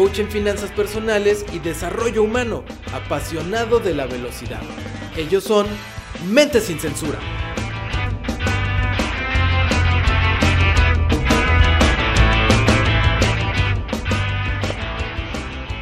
coach en finanzas personales y desarrollo humano, apasionado de la velocidad. Ellos son Mente sin Censura.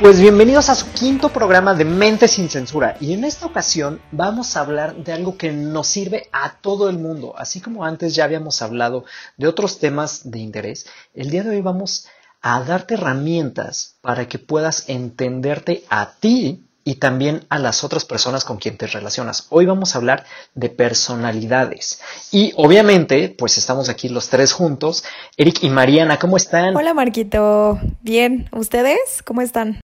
Pues bienvenidos a su quinto programa de Mente sin Censura y en esta ocasión vamos a hablar de algo que nos sirve a todo el mundo, así como antes ya habíamos hablado de otros temas de interés, el día de hoy vamos a darte herramientas para que puedas entenderte a ti y también a las otras personas con quien te relacionas. Hoy vamos a hablar de personalidades. Y obviamente, pues estamos aquí los tres juntos. Eric y Mariana, ¿cómo están? Hola Marquito, bien. ¿Ustedes cómo están?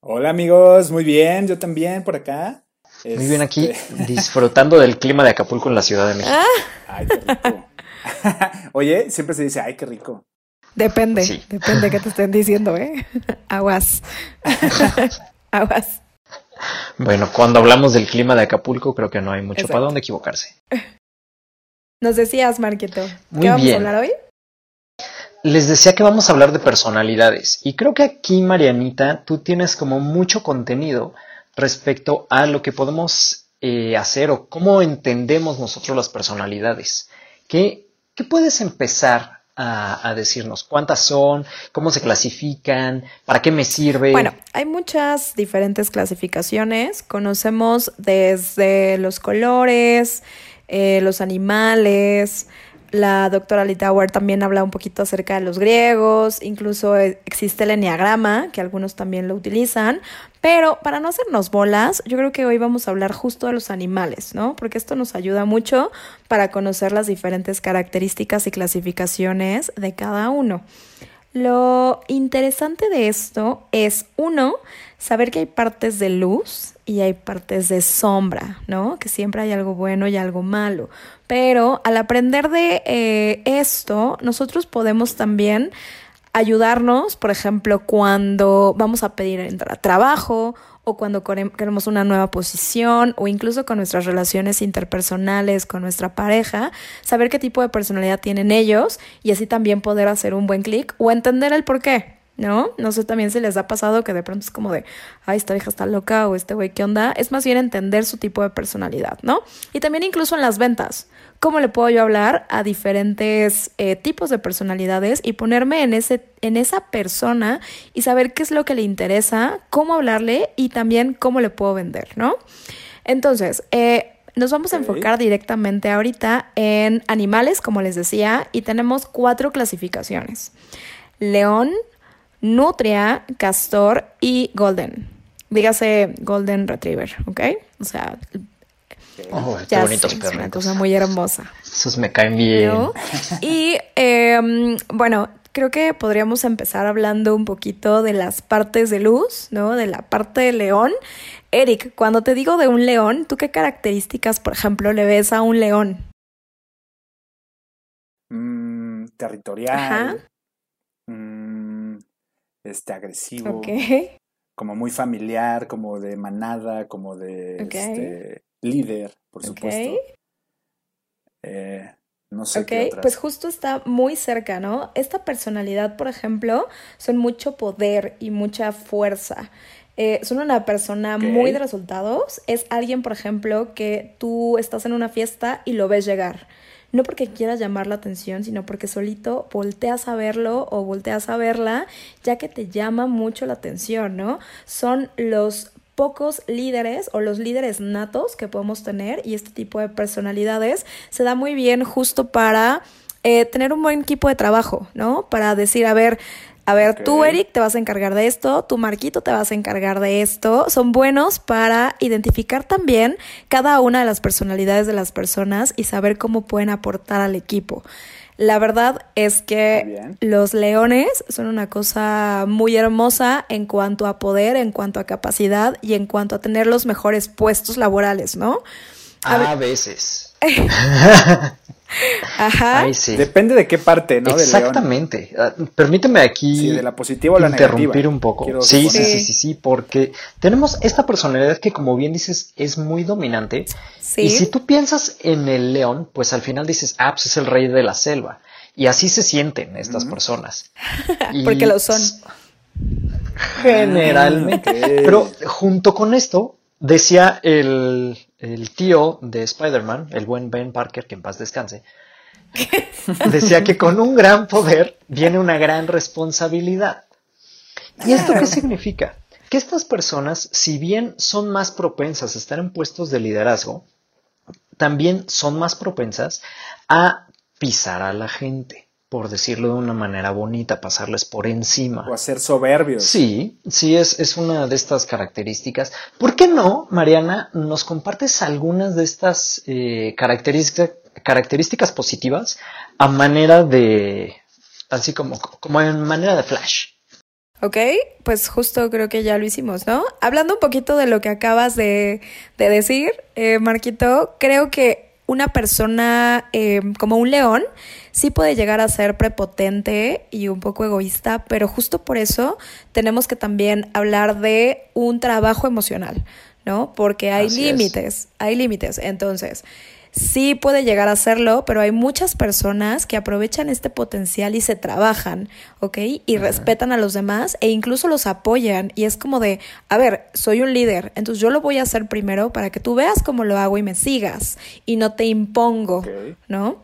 Hola amigos, muy bien, yo también por acá. Muy bien aquí, este, disfrutando del clima de Acapulco en la Ciudad de México. Ah. Ay, qué rico. Oye, siempre se dice, ay, qué rico. Depende, sí. depende de qué te estén diciendo, ¿eh? Aguas. Aguas. Bueno, cuando hablamos del clima de Acapulco, creo que no hay mucho para dónde equivocarse. Nos decías, Marquito, Muy ¿qué vamos bien. a hablar hoy? Les decía que vamos a hablar de personalidades y creo que aquí, Marianita, tú tienes como mucho contenido respecto a lo que podemos eh, hacer o cómo entendemos nosotros las personalidades. ¿Qué, qué puedes empezar a, decirnos? ¿Cuántas son? ¿Cómo se clasifican? ¿Para qué me sirve? Bueno, hay muchas diferentes clasificaciones. Conocemos desde los colores, eh, los animales, la doctora Litauer también habla un poquito acerca de los griegos, incluso existe el enneagrama, que algunos también lo utilizan, pero para no hacernos bolas, yo creo que hoy vamos a hablar justo de los animales, ¿no? Porque esto nos ayuda mucho para conocer las diferentes características y clasificaciones de cada uno. Lo interesante de esto es, uno, saber que hay partes de luz y hay partes de sombra, ¿no? Que siempre hay algo bueno y algo malo. Pero al aprender de eh, esto, nosotros podemos también ayudarnos, por ejemplo, cuando vamos a pedir entrar a trabajo o cuando queremos una nueva posición o incluso con nuestras relaciones interpersonales con nuestra pareja, saber qué tipo de personalidad tienen ellos y así también poder hacer un buen clic o entender el por qué. ¿No? No sé también si les ha pasado que de pronto es como de, ay, esta vieja está loca o este güey, ¿qué onda? Es más bien entender su tipo de personalidad, ¿no? Y también incluso en las ventas, ¿cómo le puedo yo hablar a diferentes eh, tipos de personalidades y ponerme en, ese, en esa persona y saber qué es lo que le interesa, cómo hablarle y también cómo le puedo vender, ¿no? Entonces, eh, nos vamos a enfocar directamente ahorita en animales, como les decía, y tenemos cuatro clasificaciones. León, nutria, castor y golden. Dígase golden retriever, ¿ok? O sea, oh, qué ya bonitos sé, es una cosa muy hermosa. Esos me caen bien. ¿no? Y eh, bueno, creo que podríamos empezar hablando un poquito de las partes de luz, ¿no? De la parte de león. Eric, cuando te digo de un león, ¿tú qué características, por ejemplo, le ves a un león? Mm, territorial. Ajá. Mm, este, agresivo. Como muy familiar, como de manada, como de este, líder, por supuesto. Ok. Eh, no sé Ok, qué otras. pues justo está muy cerca, ¿no? Esta personalidad, por ejemplo, son mucho poder y mucha fuerza. Eh, son una persona muy de resultados. Es alguien, por ejemplo, que tú estás en una fiesta y lo ves llegar. No porque quieras llamar la atención, sino porque solito volteas a verlo o volteas a verla, ya que te llama mucho la atención, ¿no? Son los pocos líderes o los líderes natos que podemos tener y este tipo de personalidades se da muy bien justo para eh, tener un buen equipo de trabajo, ¿no? Para decir, a ver, a ver, tú, Eric, te vas a encargar de esto, tú, Marquito, te vas a encargar de esto. Son buenos para identificar también cada una de las personalidades de las personas y saber cómo pueden aportar al equipo. La verdad es que los leones son una cosa muy hermosa en cuanto a poder, en cuanto a capacidad y en cuanto a tener los mejores puestos laborales, ¿no? A A veces. Ajá. Ay, sí. Depende de qué parte, ¿no? Del león. Exactamente. Ah, Permíteme aquí Sí, de la positiva o la interrumpir negativa. un poco. Quiero Sí, sí, sí, sí, sí, porque tenemos esta personalidad que, como bien dices, es muy dominante. Sí. Y si tú piensas en el león, pues al final dices, ah, pues es el rey de la selva. Y así se sienten estas personas. Porque lo son. Generalmente. Pero junto con esto, decía el, el tío de Spider-Man, el buen Ben Parker, que en paz descanse, decía que con un gran poder viene una gran responsabilidad. ¿Y esto qué significa? Que estas personas, si bien son más propensas a estar en puestos de liderazgo, también son más propensas a pisar a la gente, por decirlo de una manera bonita, pasarles por encima. O a ser soberbios. Sí, sí, es, es una de estas características. ¿Por qué no, Mariana, nos compartes algunas de estas eh, característica- características positivas a manera de, así como, como en manera de flash? Ok, pues justo creo que ya lo hicimos, ¿no? Hablando un poquito de lo que acabas de, de decir, eh, Marquito, creo que una persona eh, como un león sí puede llegar a ser prepotente y un poco egoísta, pero justo por eso tenemos que también hablar de un trabajo emocional, ¿no? Porque hay límites, hay límites. Entonces, sí puede llegar a serlo, pero hay muchas personas que aprovechan este potencial y se trabajan, ¿ok? Y respetan a los demás e incluso los apoyan. Y es como de, a ver, soy un líder, entonces yo lo voy a hacer primero para que tú veas cómo lo hago y me sigas y no te impongo. ¿no?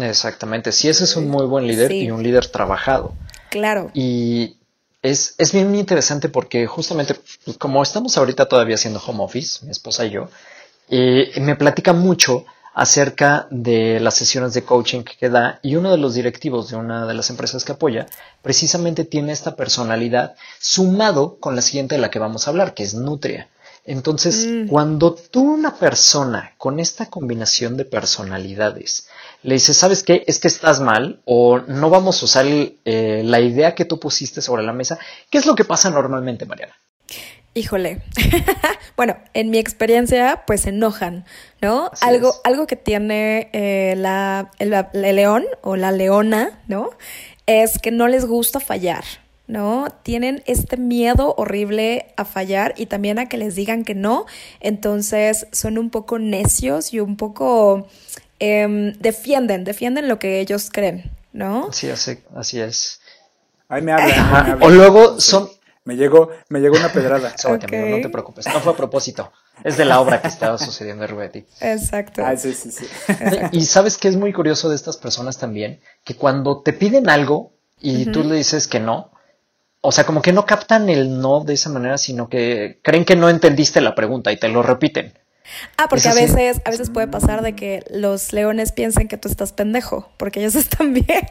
Exactamente, sí, ese es un muy buen líder Sí. y un líder trabajado. Claro. Y es, es bien interesante porque justamente pues, como estamos ahorita todavía haciendo home office, mi esposa y yo, eh, me platica mucho acerca de las sesiones de coaching que da y uno de los directivos de una de las empresas que apoya precisamente tiene esta personalidad sumado con la siguiente de la que vamos a hablar, que es Nutria. Entonces, cuando tú una persona con esta combinación de personalidades le dices, ¿sabes qué? Es que estás mal o no vamos a usar el- eh, la idea que tú pusiste sobre la mesa, ¿qué es lo que pasa normalmente, Mariana? Híjole. bueno, en mi experiencia, pues se enojan, ¿no? Así algo, es. algo que tiene eh, la, el, el león o la leona, ¿no? Es que no les gusta fallar, ¿no? Tienen este miedo horrible a fallar y también a que les digan que no. Entonces son un poco necios y un poco em, defienden, defienden lo que ellos creen, ¿no? Sí, así, así es. Ahí me hablan. Ajá, me hablan. O luego son... Me llegó, me llegó una pedrada. Sóbate, amigo, no te preocupes, no fue a propósito. Es de la obra que estaba sucediendo en Rubetti. Exacto. Ah, sí, sí, sí. Y sabes que es muy curioso de estas personas también, que cuando te piden algo y tú le dices que no, o sea, como que no captan el no de esa manera, sino que creen que no entendiste la pregunta y te lo repiten. Ah, porque a veces, a veces puede pasar de que los leones piensen que tú estás pendejo, porque ellos están bien.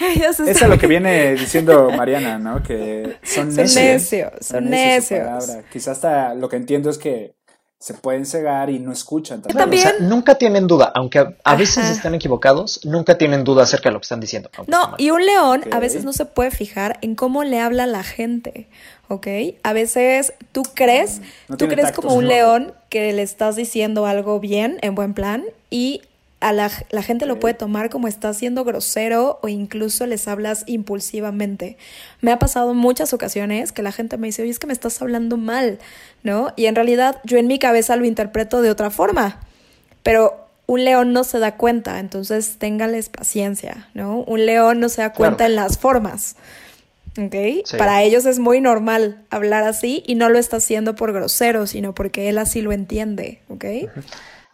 ellos están Eso es lo que viene diciendo Mariana, ¿no? Que son Son necios. necios, son necios. palabra. Quizás hasta lo que entiendo es que se pueden cegar y no escuchan también. Claro, o sea, También- nunca tienen duda, aunque a, a veces están equivocados, nunca tienen duda acerca de lo que están diciendo. No, y un león a veces no se puede fijar en cómo le habla la gente, ¿ok? A veces tú crees, No tú crees como un ¿no? león que le estás diciendo algo bien, en buen plan, y a la, la gente lo puede tomar como estás siendo grosero o incluso les hablas impulsivamente. Me ha pasado muchas ocasiones que la gente me dice, oye, es que me estás hablando mal, ¿no? Y en realidad yo en mi cabeza lo interpreto de otra forma. Pero un león no se da cuenta, entonces téngales paciencia, ¿no? Un león no se da cuenta Claro. en las formas. ¿Ok? Sí. Para ellos es muy normal hablar así y no lo está haciendo por grosero, sino porque él así lo entiende, ¿ok?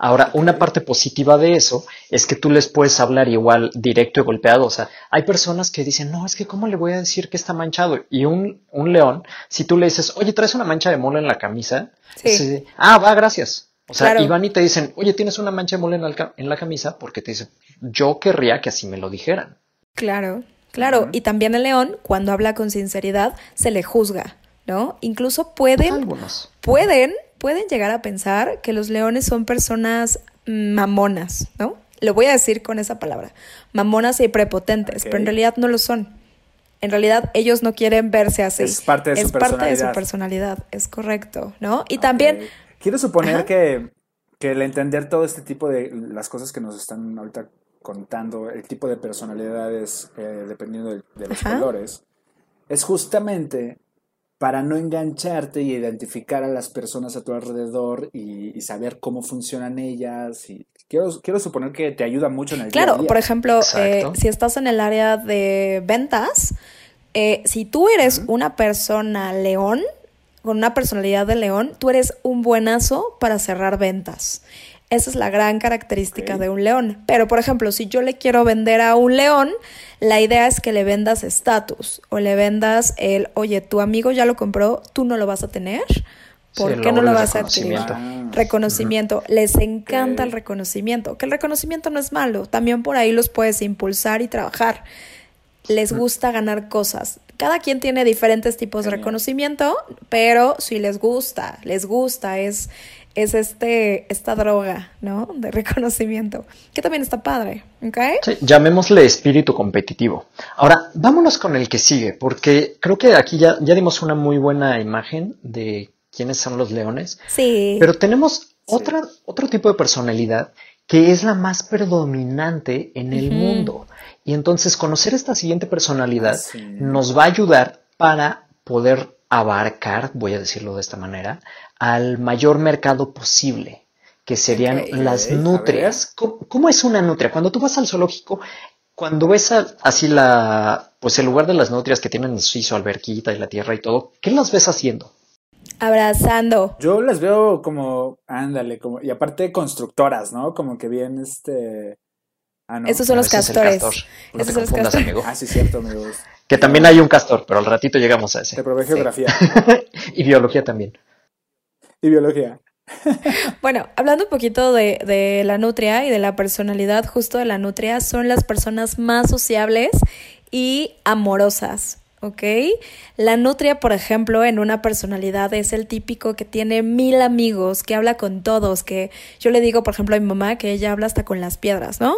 Ahora, una parte positiva de eso es que tú les puedes hablar igual directo y golpeado. O sea, hay personas que dicen, no, es que ¿cómo le voy a decir que está manchado? Y un, un león, si tú le dices, oye, traes una mancha de mole en la camisa, Sí. dice, ah, va, gracias. O sea, Claro. y van y te dicen, oye, tienes una mancha de mole en la, en la camisa, porque te dicen, yo querría que así me lo dijeran. Claro, claro. Y también el león, cuando habla con sinceridad, se le juzga, ¿no? Incluso pueden, Algunos. pueden, pueden llegar a pensar que los leones son personas mamonas, ¿no? lo voy a decir con esa palabra, mamonas y prepotentes, pero en realidad no lo son. En realidad ellos no quieren verse así. Es parte de es su parte de personalidad. su personalidad, es correcto, ¿no? Y también. Quiero suponer que, que el entender todo este tipo de las cosas que nos están ahorita contando, el tipo de personalidades eh, dependiendo de, de los Ajá. colores, es justamente para no engancharte y identificar a las personas a tu alrededor y, y saber cómo funcionan ellas. Y quiero, quiero suponer que te ayuda mucho en el día a claro, día. por ejemplo, eh, si estás en el área de ventas, eh, si tú eres una persona león, con una personalidad de león, tú eres un buenazo para cerrar ventas. Esa es la gran característica de un león. Pero, por ejemplo, si yo le quiero vender a un león, la idea es que le vendas estatus o le vendas el, oye, tu amigo ya lo compró, tú no lo vas a tener. ¿Por Sí, qué no lo vas a adquirir? reconocimiento. Les encanta el reconocimiento. Que el reconocimiento no es malo. También por ahí los puedes impulsar y trabajar. Les gusta ganar cosas. Cada quien tiene diferentes tipos de reconocimiento, pero si les gusta, les gusta, es, es este, esta droga, ¿no? De reconocimiento. Que también está padre, ¿ok? Sí, llamémosle espíritu competitivo. Ahora, vámonos con el que sigue, porque creo que aquí ya, ya dimos una muy buena imagen de quiénes son los leones, Sí. pero tenemos otra, otro tipo de personalidad que es la más predominante en el mundo. Y entonces conocer esta siguiente personalidad Ah, sí. nos va a ayudar para poder abarcar, voy a decirlo de esta manera, al mayor mercado posible, que serían las nutrias. ¿Cómo, cómo es una nutria? Cuando tú vas al zoológico, cuando ves a- así la, pues el lugar de las nutrias que tienen sí, su alberquita y la tierra y todo, ¿qué las ves haciendo? Abrazando. Yo las veo como, ándale, como, y aparte constructoras, ¿no? Como que bien, este... Ah, no. Esos son No, los ese es el castores. castor. No Esos te son los confundas, castores. amigo. Ah, sí, cierto, amigos. Que también hay un castor, pero al ratito llegamos a Te ese. probé geografía y biología también. Y biología. Bueno, hablando un poquito de, de la nutria y de la personalidad justo de la nutria, son las personas más sociables y amorosas, ¿ok? La nutria, por ejemplo, en una personalidad es el típico que tiene mil amigos, que habla con todos, que yo le digo, por ejemplo, a mi mamá que ella habla hasta con las piedras, ¿no?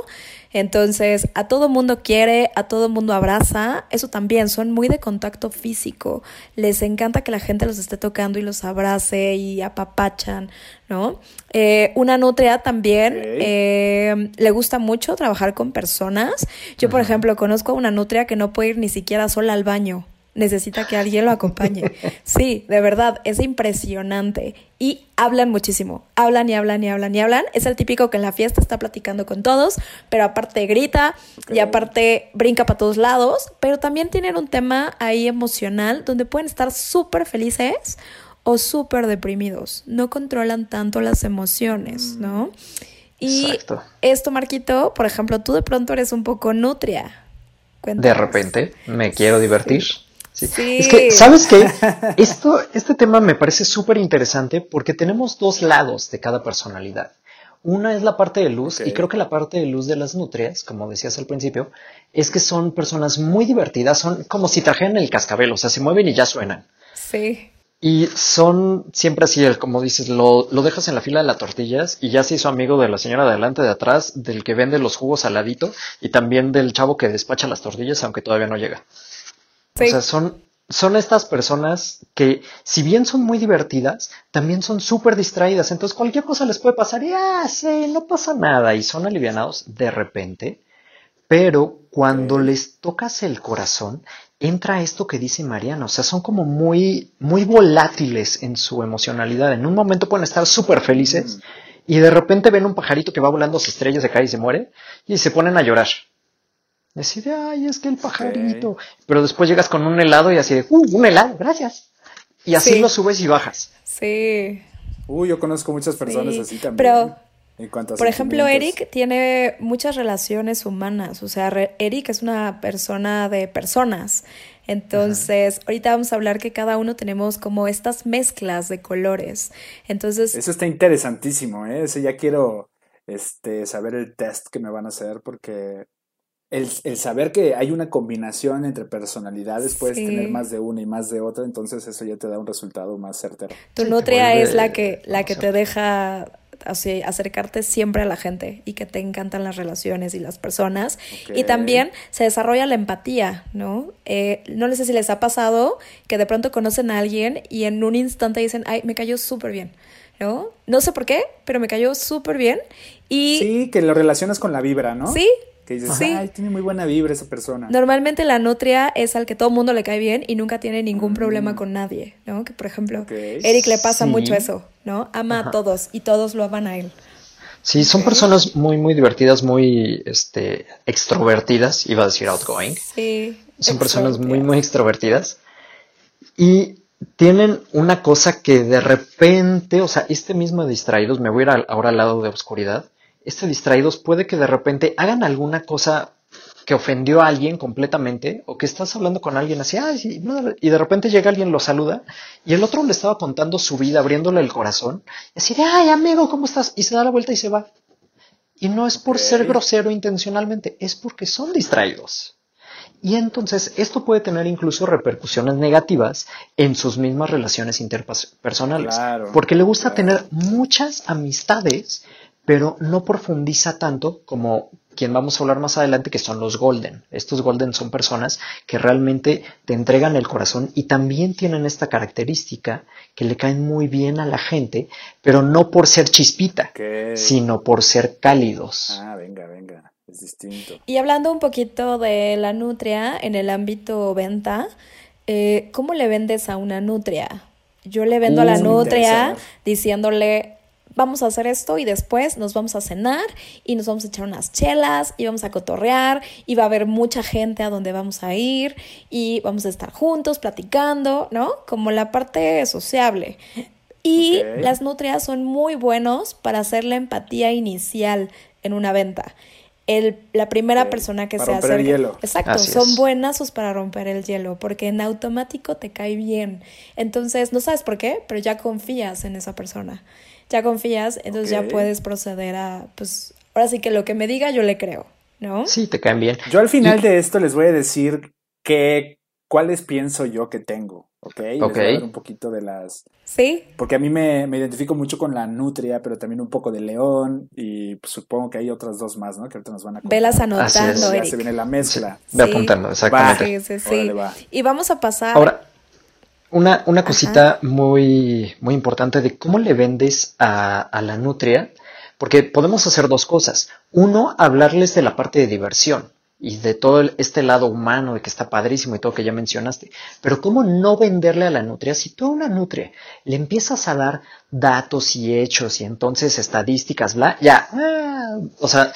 Entonces, a todo mundo quiere, a todo mundo abraza, eso también, son muy de contacto físico, les encanta que la gente los esté tocando y los abrace y apapachan, ¿no? Eh, una nutria también eh, le gusta mucho trabajar con personas. Yo, por ejemplo, conozco a una nutria que no puede ir ni siquiera sola al baño. Necesita que alguien lo acompañe. Sí, de verdad, es impresionante. Y hablan muchísimo. Hablan y hablan y hablan y hablan. Es el típico que en la fiesta está platicando con todos, pero aparte grita y aparte brinca para todos lados. Pero también tienen un tema ahí emocional donde pueden estar súper felices o súper deprimidos. No controlan tanto las emociones, ¿no? Y Exacto. esto, Marquito, por ejemplo, tú de pronto eres un poco nutria. De repente me quiero divertir. Sí. Sí. Es que, ¿sabes qué? Esto, este tema me parece súper interesante porque tenemos dos lados de cada personalidad. Una es la parte de luz y creo que la parte de luz de las nutrias, como decías al principio, es que son personas muy divertidas, son como si trajeran el cascabel, o sea, se mueven y ya suenan. Sí. Y son siempre así, como dices, lo, lo dejas en la fila de las tortillas y ya se hizo amigo de la señora de adelante, de atrás, del que vende los jugos al ladito y también del chavo que despacha las tortillas, aunque todavía no llega. Sí. O sea, son, son estas personas que, si bien son muy divertidas, también son súper distraídas. Entonces, cualquier cosa les puede pasar y, ah, sí, no pasa nada. Y son alivianados de repente. Pero cuando les tocas el corazón, entra esto que dice Mariana. O sea, son como muy, muy volátiles en su emocionalidad. En un momento pueden estar súper felices Mm. y de repente ven un pajarito que va volando, se estrella, se cae y se muere y se ponen a llorar. Y así de, ay, es que el pajarito. Pero después llegas con un helado y así de, uh, un helado, gracias. Y así Sí. lo subes y bajas. Sí. Uy, yo conozco muchas personas Sí, así también. pero, en cuanto a Por ejemplo. Eric tiene muchas relaciones humanas. O sea, re- Eric es una persona de personas. Entonces, ahorita vamos a hablar que cada uno tenemos como estas mezclas de colores. Entonces, Eso está interesantísimo, ¿eh? Ese ya quiero este, saber el test que me van a hacer porque el, el saber que hay una combinación entre personalidades, puedes Sí. tener más de una y más de otra, entonces eso ya te da un resultado más certero. tu nutria vuelve es la que, la que te deja así, acercarte siempre a la gente y que te encantan las relaciones y las personas. Y también se desarrolla la empatía, ¿no? Eh, no sé si les ha pasado que de pronto conocen a alguien y en un instante dicen, ay, me cayó súper bien. ¿no? No sé por qué, pero me cayó súper bien. Y... Sí, que lo relacionas con la vibra, ¿no? Sí, que dices, sí. ay, tiene muy buena vibra esa persona. Normalmente la nutria es al que todo el mundo le cae bien y nunca tiene ningún problema mm. con nadie, ¿no? Que por ejemplo, Eric le pasa mucho eso, ¿no? Ama a todos y todos lo aman a él. Sí, son personas muy, muy divertidas, muy este, extrovertidas, iba a decir outgoing. Sí. Son personas muy, muy extrovertidas. Y tienen una cosa que de repente, o sea, este mismo distraídos, me voy a ir ahora al lado de oscuridad, este distraídos puede que de repente hagan alguna cosa que ofendió a alguien completamente o que estás hablando con alguien así, y de repente llega alguien, lo saluda y el otro le estaba contando su vida, abriéndole el corazón, y así de, ay amigo, ¿cómo estás? Y se da la vuelta y se va. Y no es por ser grosero intencionalmente, es porque son distraídos. Y entonces esto puede tener incluso repercusiones negativas en sus mismas relaciones interpersonales. porque le gusta tener muchas amistades, pero no profundiza tanto como quien vamos a hablar más adelante, que son los golden. Estos golden son personas que realmente te entregan el corazón y también tienen esta característica que le caen muy bien a la gente, pero no por ser chispita, sino por ser cálidos. Ah, venga, venga, es distinto. Y hablando un poquito de la nutria en el ámbito venta, eh, ¿cómo le vendes a una nutria? Yo le vendo a la nutria diciéndole, vamos a hacer esto y después nos vamos a cenar y nos vamos a echar unas chelas y vamos a cotorrear y va a haber mucha gente a donde vamos a ir y vamos a estar juntos platicando, ¿no? Como la parte sociable. Y las nutrias son muy buenos para hacer la empatía inicial en una venta. El, la primera persona que se hace. Exacto, son buenas para romper el hielo, porque en automático te cae bien. Entonces, no sabes por qué, pero ya confías en esa persona ya confías, entonces ya puedes proceder a, pues, ahora sí que lo que me diga yo le creo, ¿no? Sí, te caen bien. Yo al final de esto les voy a decir que, cuáles pienso yo que tengo, ¿ok? Ok. un poquito de las... Sí. Porque a mí me, identifico mucho con la nutria, pero también un poco de león y pues, supongo que hay otras dos más, ¿no? Que ahorita nos van a... Velas anotando, Ya se viene la mezcla. Sí. apuntando, exactamente. sí, sí, sí. Y vamos a pasar... Ahora, una, una cosita muy, muy importante de cómo le vendes a, a la nutria, porque podemos hacer dos cosas. Uno, hablarles de la parte de diversión y de todo este lado humano de que está padrísimo y todo que ya mencionaste. Pero ¿cómo no venderle a la nutria si tú a una nutria le empiezas a dar datos y hechos y entonces estadísticas, bla, ya, ah, o sea,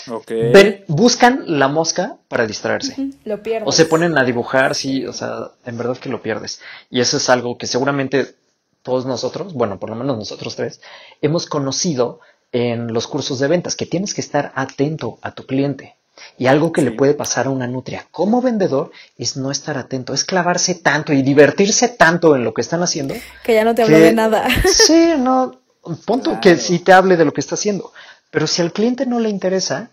buscan la mosca para distraerse. Lo pierdes. O se ponen a dibujar, sí, o sea, en verdad que lo pierdes. Y eso es algo que seguramente todos nosotros, bueno, por lo menos nosotros tres, hemos conocido en los cursos de ventas, que tienes que estar atento a tu cliente. Y algo que le puede pasar a una nutria como vendedor es no estar atento, es clavarse tanto y divertirse tanto en lo que están haciendo. Que ya no te hable de nada. Sí, no, punto que sí te hable de lo que está haciendo. Pero si al cliente no le interesa,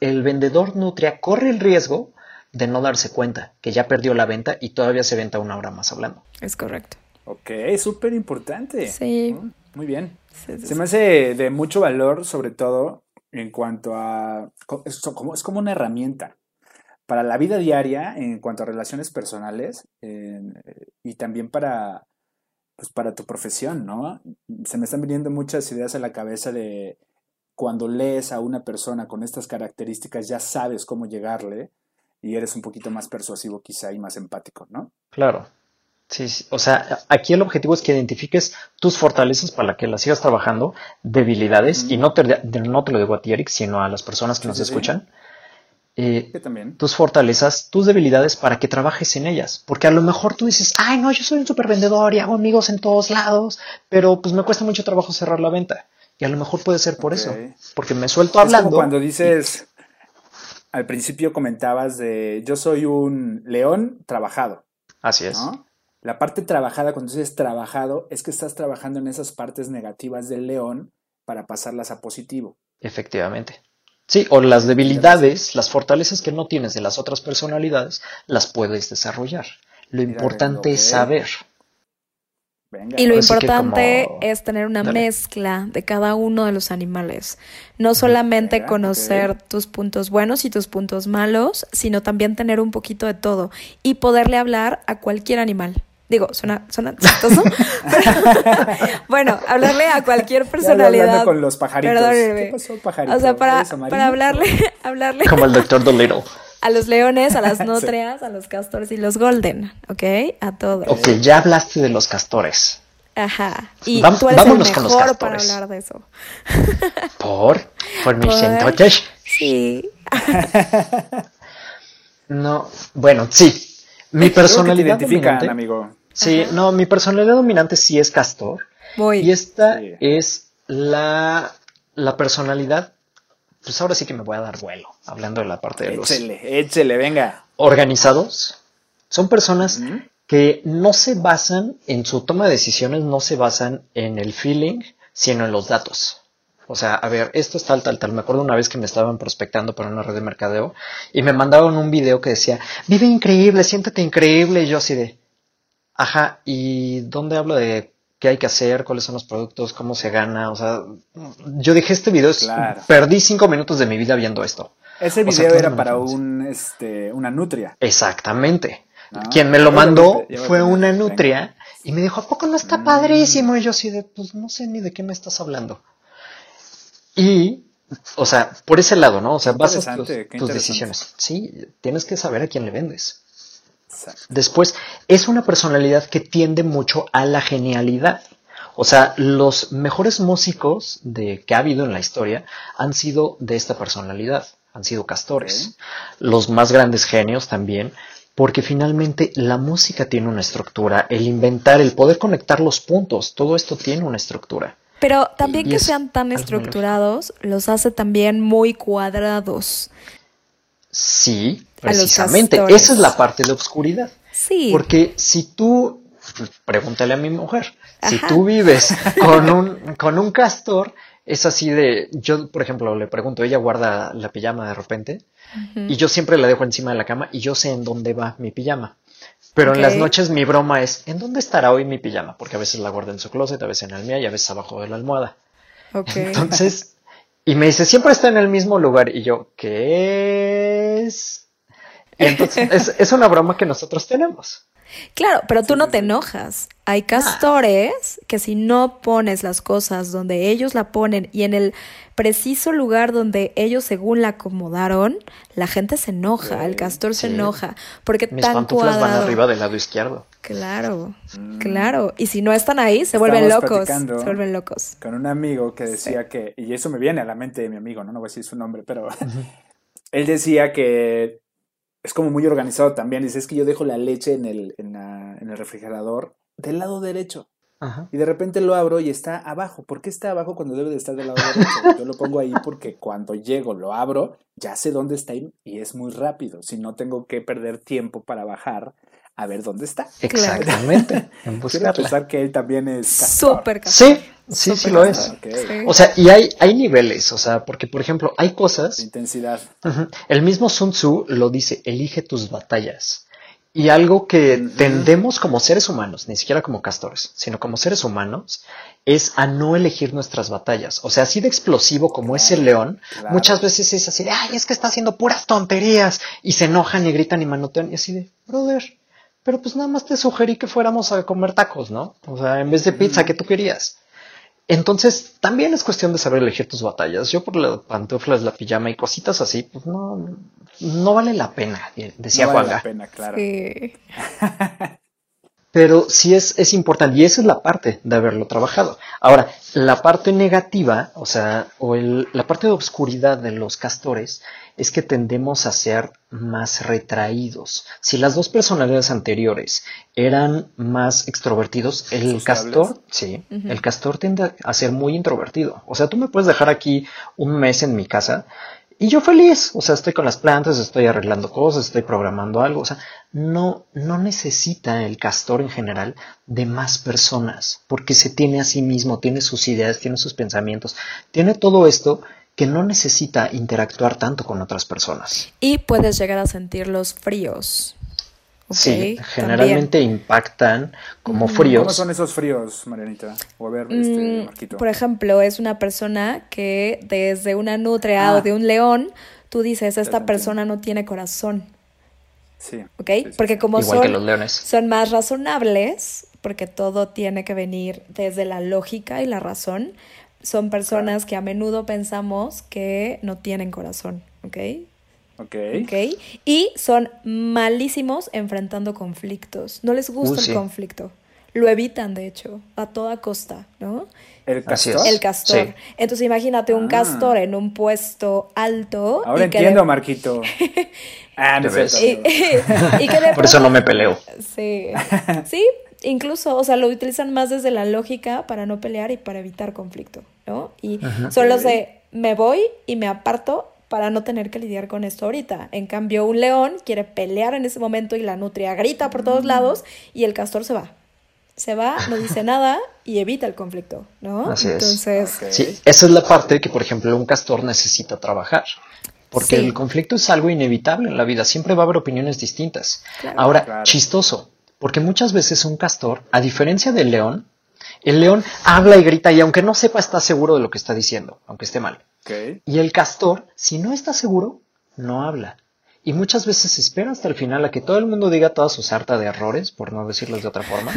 el vendedor nutria corre el riesgo de no darse cuenta que ya perdió la venta y todavía se venta una hora más hablando. Es correcto. Ok, súper importante. Sí. Muy bien. se me hace de mucho valor, sobre todo, en cuanto a... Es como, es como una herramienta para la vida diaria en cuanto a relaciones personales y también para, pues para tu profesión, ¿no? Se me están viniendo muchas ideas a la cabeza de cuando lees a una persona con estas características ya sabes cómo llegarle y eres un poquito más persuasivo quizá y más empático, ¿no? Claro. Sí, o sea, aquí el objetivo es que identifiques tus fortalezas para que las sigas trabajando, debilidades, y no te, no te lo digo a ti, Eric, sino a las personas que nos escuchan. Eh, también. Tus fortalezas, tus debilidades para que trabajes en ellas. Porque a lo mejor tú dices, ay, no, yo soy un super vendedor y hago amigos en todos lados, pero pues me cuesta mucho trabajo cerrar la venta. Y a lo mejor puede ser por eso, porque me suelto hablando. cuando dices, al principio comentabas de, yo soy un león trabajado. Así es. La parte trabajada, cuando dices trabajado, es que estás trabajando en esas partes negativas del león para pasarlas a positivo. Efectivamente. Sí, o las debilidades, las fortalezas que no tienes de las otras personalidades, las puedes desarrollar. Lo importante es saber. y lo importante es tener una mezcla de cada uno de los animales. No solamente conocer tus puntos buenos y tus puntos malos, sino también tener un poquito de todo y poderle hablar a cualquier animal. Digo, suena, suena chistoso. bueno, hablarle a cualquier personalidad. con los pajaritos. ¿Qué pasó, pajarito? O sea, para, para hablarle, hablarle. Como el doctor Dolittle. A los leones, a las nutrias, a los castores y los golden, ¿ok? A todos. Ok, ya hablaste de los castores. Ajá. Y tú eres el mejor para hablar de eso. ¿Por? ¿Por mis centoches? Sí. no, bueno, sí. Mi personalidad dominante. amigo. Sí, no, mi personalidad dominante sí es castor. Voy. Y esta es la, la personalidad pues ahora sí que me voy a dar vuelo, hablando de la parte de los... Échele, échele, venga. Organizados. Son personas que no se basan en su toma de decisiones, no se basan en el feeling, sino en los datos. O sea, a ver, esto es tal, tal, tal. Me acuerdo una vez que me estaban prospectando para una red de mercadeo y me mandaron un video que decía, vive increíble, siéntate increíble. Y yo así de, ajá, ¿y dónde hablo de qué hay que hacer, cuáles son los productos, cómo se gana. O sea, yo dije, este video es, perdí cinco minutos de mi vida viendo esto. Ese video era para un, este, una nutria. Exactamente. Ah, Quien me lo mandó fue una nutria y me dijo, ¿a poco no está mm. padrísimo? Y yo así de, pues no sé ni de qué me estás hablando. Y, o sea, por ese lado, ¿no? O sea, basas tus, tus decisiones. Sí, tienes que saber a quién le vendes. Después, es una personalidad que tiende mucho a la genialidad. O sea, los mejores músicos de, que ha habido en la historia han sido de esta personalidad, han sido castores. Los más grandes genios también, porque finalmente la música tiene una estructura, el inventar, el poder conectar los puntos, todo esto tiene una estructura. Pero también que sean tan estructurados los hace también muy cuadrados. Sí, precisamente. Esa es la parte de obscuridad. Sí. Porque si tú, pregúntale a mi mujer, si tú vives con un, con un castor, es así de, yo por ejemplo le pregunto, ella guarda la pijama de repente y yo siempre la dejo encima de la cama y yo sé en dónde va mi pijama. Pero en las noches mi broma es, ¿en dónde estará hoy mi pijama? Porque a veces la guarda en su closet, a veces en el mío y a veces abajo de la almohada. Entonces, y me dice, siempre está en el mismo lugar. Y yo, ¿qué es? Y entonces es, es una broma que nosotros tenemos. Claro, pero tú no te enojas. Hay castores que si no pones las cosas donde ellos la ponen y en el preciso lugar donde ellos según la acomodaron, la gente se enoja, el castor se enoja, porque Mis tan pantuflas van arriba del lado izquierdo. Claro, mm. claro. Y si no están ahí, se vuelven locos. Se vuelven locos. Con un amigo que decía que, y eso me viene a la mente de mi amigo, no, no voy a decir su nombre, pero él decía que es como muy organizado también. Dice, es que yo dejo la leche en el, en, el refrigerador del lado derecho. Y de repente lo abro y está abajo. ¿Por qué está abajo cuando debe de estar del lado derecho? Yo lo pongo ahí porque cuando llego, lo abro, ya sé dónde está y es muy rápido. Si no tengo que perder tiempo para bajar a ver dónde está. Exactamente. en buscarla. pensar que él también es súper Sí, sí, sí lo es. O sea, y hay, hay niveles, o sea, porque por ejemplo, hay cosas. Intensidad. el mismo Sun Tzu lo dice, elige tus batallas. Y algo que tendemos como seres humanos, ni siquiera como castores, sino como seres humanos, es a no elegir nuestras batallas. O sea, así de explosivo como es el león, muchas veces es así de, ay, es que está haciendo puras tonterías, y se enojan y gritan y manotean, y así de, brother, pero pues nada más te sugerí que fuéramos a comer tacos, ¿no? O sea, en vez de pizza que tú querías. Entonces, también es cuestión de saber elegir tus batallas. Yo por las pantuflas, la pijama y cositas así, pues no, no vale la pena, decía no vale la pena, claro. Sí. Pero sí es, es importante, y esa es la parte de haberlo trabajado. Ahora, la parte negativa, o sea, o el, la parte de obscuridad de los castores, es que tendemos a ser más retraídos. Si las dos personalidades anteriores eran más extrovertidos, el castor, sí, el castor tiende a ser muy introvertido. O sea, tú me puedes dejar aquí un mes en mi casa y yo feliz, o sea, estoy con las plantas, estoy arreglando cosas, estoy programando algo, o sea, no, no necesita el castor en general de más personas, porque se tiene a sí mismo, tiene sus ideas, tiene sus pensamientos, tiene todo esto que no necesita interactuar tanto con otras personas. Y puedes llegar a sentirlos fríos. Sí, generalmente impactan como fríos. ¿Cómo son esos fríos, Marianita? O a ver, este, Mm, Marquito. por ejemplo, es una persona que desde una nutria Ah. o de un león, tú dices, esta persona no tiene corazón, Sí. ¿ok? Sí, sí, Porque como Igual que son, los leones. son más razonables, porque todo tiene que venir desde la lógica y la razón, son personas que a menudo pensamos que no tienen corazón, ¿ok? Ok. ¿ok? Y son malísimos enfrentando conflictos. No les gusta Uh, sí. el conflicto. Lo evitan, de hecho, a toda costa, ¿no? ¿El castor? El castor. Sí. Entonces imagínate un Ah. castor en un puesto alto. Ahora entiendo, Marquito. Ah, no ¿Te es ves? y, y que de Por eso no me peleo. Sí, sí, incluso, o sea, lo utilizan más desde la lógica para no pelear y para evitar conflicto, ¿no? Y son los de me voy y me aparto para no tener que lidiar con esto ahorita. En cambio, un león quiere pelear en ese momento y la nutria grita por Mm. todos lados y el castor se va. Se va, no dice nada y evita el conflicto, ¿no? Así es. Entonces, Ok. Sí, esa es la parte que, por ejemplo, un castor necesita trabajar. Porque Sí. el conflicto es algo inevitable en la vida, siempre va a haber opiniones distintas. Claro. Ahora, Claro. chistoso, porque muchas veces un castor, a diferencia del león, el león habla y grita y aunque no sepa está seguro de lo que está diciendo, aunque esté mal. Y el castor, si no está seguro, no habla. Y muchas veces espera hasta el final a que todo el mundo diga toda su sarta de errores, por no decirlos de otra forma.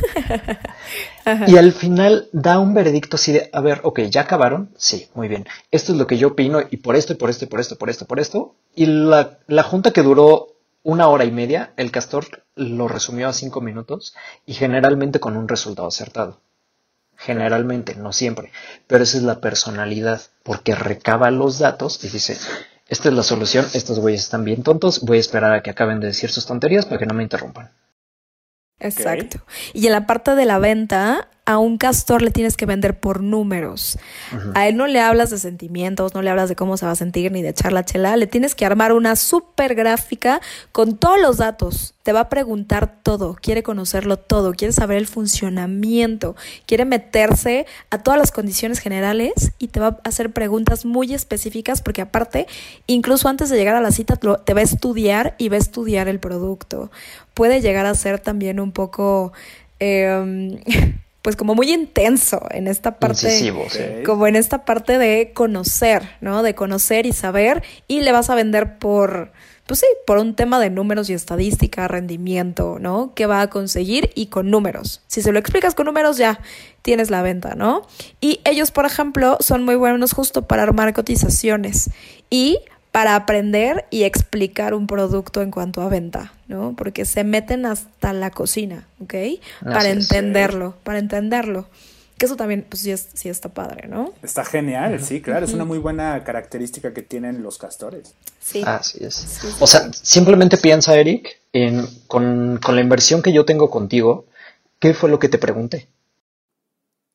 y al final da un veredicto así de, a ver, ok, ¿ya acabaron? Sí, muy bien. Esto es lo que yo opino y por esto y por esto y por esto, por esto, por esto. Y la, la junta que duró una hora y media, el castor lo resumió a cinco minutos y generalmente con un resultado acertado. Generalmente, no siempre. Pero esa es la personalidad, porque recaba los datos y dice, esta es la solución, estos güeyes están bien tontos, voy a esperar a que acaben de decir sus tonterías para que no me interrumpan. Exacto. Y en la parte de la venta, a un castor le tienes que vender por números. A él no le hablas de sentimientos, no le hablas de cómo se va a sentir ni de echar la chela. Le tienes que armar una super gráfica con todos los datos. Te va a preguntar todo, quiere conocerlo todo, quiere saber el funcionamiento, quiere meterse a todas las condiciones generales y te va a hacer preguntas muy específicas porque aparte, incluso antes de llegar a la cita, te va a estudiar y va a estudiar el producto. Puede llegar a ser también un poco... em, pues como muy intenso en esta parte Incisivo, sí. Como en esta parte de conocer, ¿no? De conocer y saber y le vas a vender por, pues sí, por un tema de números y estadística, rendimiento, ¿no? Que va a conseguir y con números. Si se lo explicas con números ya tienes la venta, ¿no? Y ellos, por ejemplo, son muy buenos justo para armar cotizaciones y para aprender y explicar un producto en cuanto a venta, ¿no? Porque se meten hasta la cocina, ¿ok? Para entenderlo, para entenderlo. Que eso también, pues sí, es- sí está padre, ¿no? Está genial, sí, claro. Es una muy buena característica que tienen los castores. Sí. Así es. O sea, simplemente piensa, Eric, en, con, con la inversión que yo tengo contigo, ¿qué fue lo que te pregunté?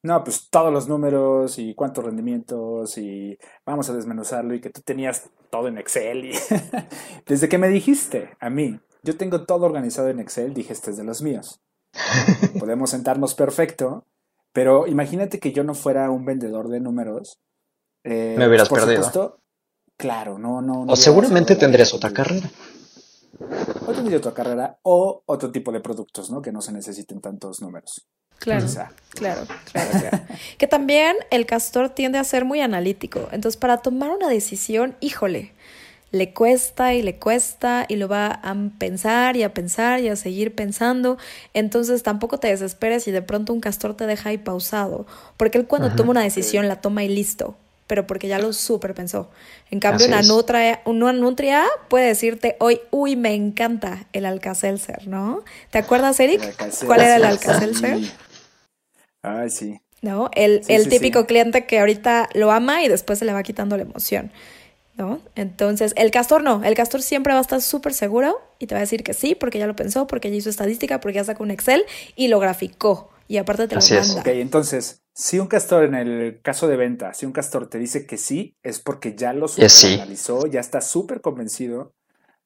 No, pues todos los números y cuántos rendimientos y vamos a desmenuzarlo y que tú tenías todo en Excel. Y Desde que me dijiste a mí, yo tengo todo organizado en Excel, dije, este es de los míos. Podemos sentarnos perfecto, pero imagínate que yo no fuera un vendedor de números. eh, Me hubieras por perdido. supuesto, claro, no, no. no O seguramente sido- tendrías otra carrera. O tendría otra carrera o otro tipo de productos, ¿no? Que no se necesiten tantos números. Claro, Quizá. claro, claro, claro. que también el castor tiende a ser muy analítico. Entonces, para tomar una decisión, híjole, le cuesta y le cuesta y lo va a pensar y a pensar y a seguir pensando. Entonces, tampoco te desesperes si de pronto un castor te deja ahí pausado. Porque él cuando toma una decisión la toma y listo. Pero porque ya lo súper pensó. En cambio, una nutria, una nutria puede decirte hoy, uy, me encanta el Alcacelser, ¿no? ¿Te acuerdas, Eric? ¿Cuál era el sí. Alcacelser? Ay, sí. ¿no? El, Sí, el sí, típico sí. cliente que ahorita lo ama y después se le va quitando la emoción, ¿no? Entonces, el castor no, el castor siempre va a estar súper seguro y te va a decir que sí, porque ya lo pensó, porque ya hizo estadística, porque ya sacó un Excel y lo graficó y aparte te lo Así es. Ok, entonces, si un castor en el caso de venta, si un castor te dice que sí, es porque ya lo sí. analizó, ya está súper convencido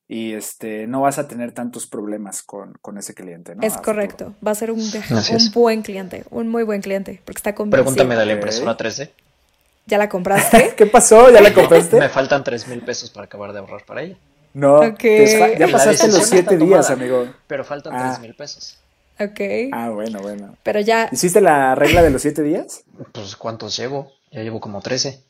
y este no vas a tener tantos problemas con, con ese cliente, ¿no? Es A futuro. correcto, va a ser un, un buen cliente, un muy buen cliente, porque está convencido. Pregúntame de la impresora 3D. ¿Ya la compraste? ¿Qué pasó? ¿Ya la compraste? Me faltan 3 mil pesos para acabar de ahorrar para ella. No, Ok. te fa- ya pasaste los está siete tomada, días, amigo. Pero faltan Ah. 3 mil pesos. Ok. Ah, bueno, bueno. Pero ya, ¿Hiciste la regla de los siete días? Pues, ¿cuántos llevo? Ya llevo como 13.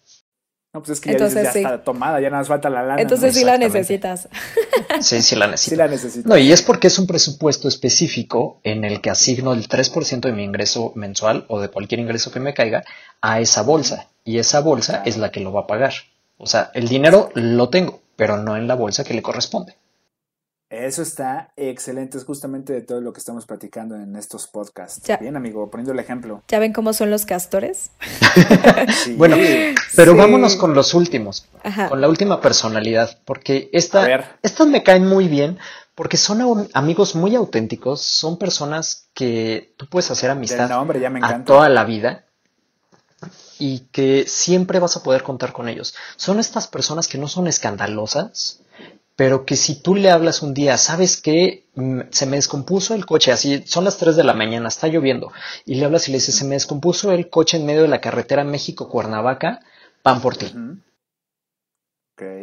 No, pues es que ya, Entonces, dices, ya sí. está tomada, ya nada más falta la lana. entonces ¿no? sí la necesitas. Sí, sí la Sí necesito. la necesito. No, y es porque es un presupuesto específico en el que asigno el 3% de mi ingreso mensual o de cualquier ingreso que me caiga a esa bolsa. Y esa bolsa es la que lo va a pagar. O sea, el dinero lo tengo, pero no en la bolsa que le corresponde. Eso está excelente, es justamente de todo lo que estamos platicando en estos podcasts. Ya. Bien, amigo, poniendo el ejemplo. ¿Ya ven cómo son los castores? Sí. Bueno, pero Sí. vámonos con los últimos, Ajá. con la última personalidad, porque esta, estas me caen muy bien porque son amigos muy auténticos, son personas que tú puedes hacer amistad nombre ya me a encanta. toda la vida y que siempre vas a poder contar con ellos. Son estas personas que no son escandalosas, pero que si tú le hablas un día, sabes que mm, se me descompuso el coche, así son las 3 de la mañana, está lloviendo, y le hablas y le dices, se me descompuso el coche en medio de la carretera México-Cuernavaca, van por ti.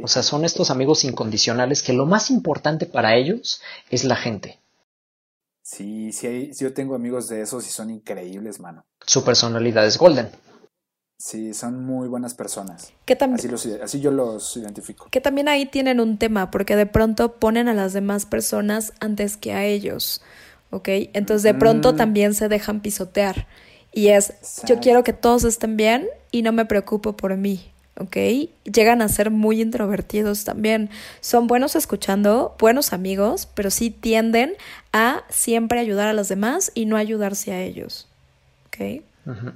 O sea, son estos amigos incondicionales que lo más importante para ellos es la gente, Sí, sí, yo tengo amigos de esos y son increíbles, mano. su personalidad es golden. Sí, son muy buenas personas. Que, Así, los, así yo los identifico. que también ahí tienen un tema, porque de pronto ponen a las demás personas antes que a ellos. ¿Ok? Entonces de pronto Mm. también se dejan pisotear. Y es, yo quiero que todos estén bien y no me preocupo por mí. ¿Ok? Llegan a ser muy introvertidos también. Son buenos escuchando, buenos amigos, pero sí tienden a siempre ayudar a los demás y no ayudarse a ellos. ¿Ok?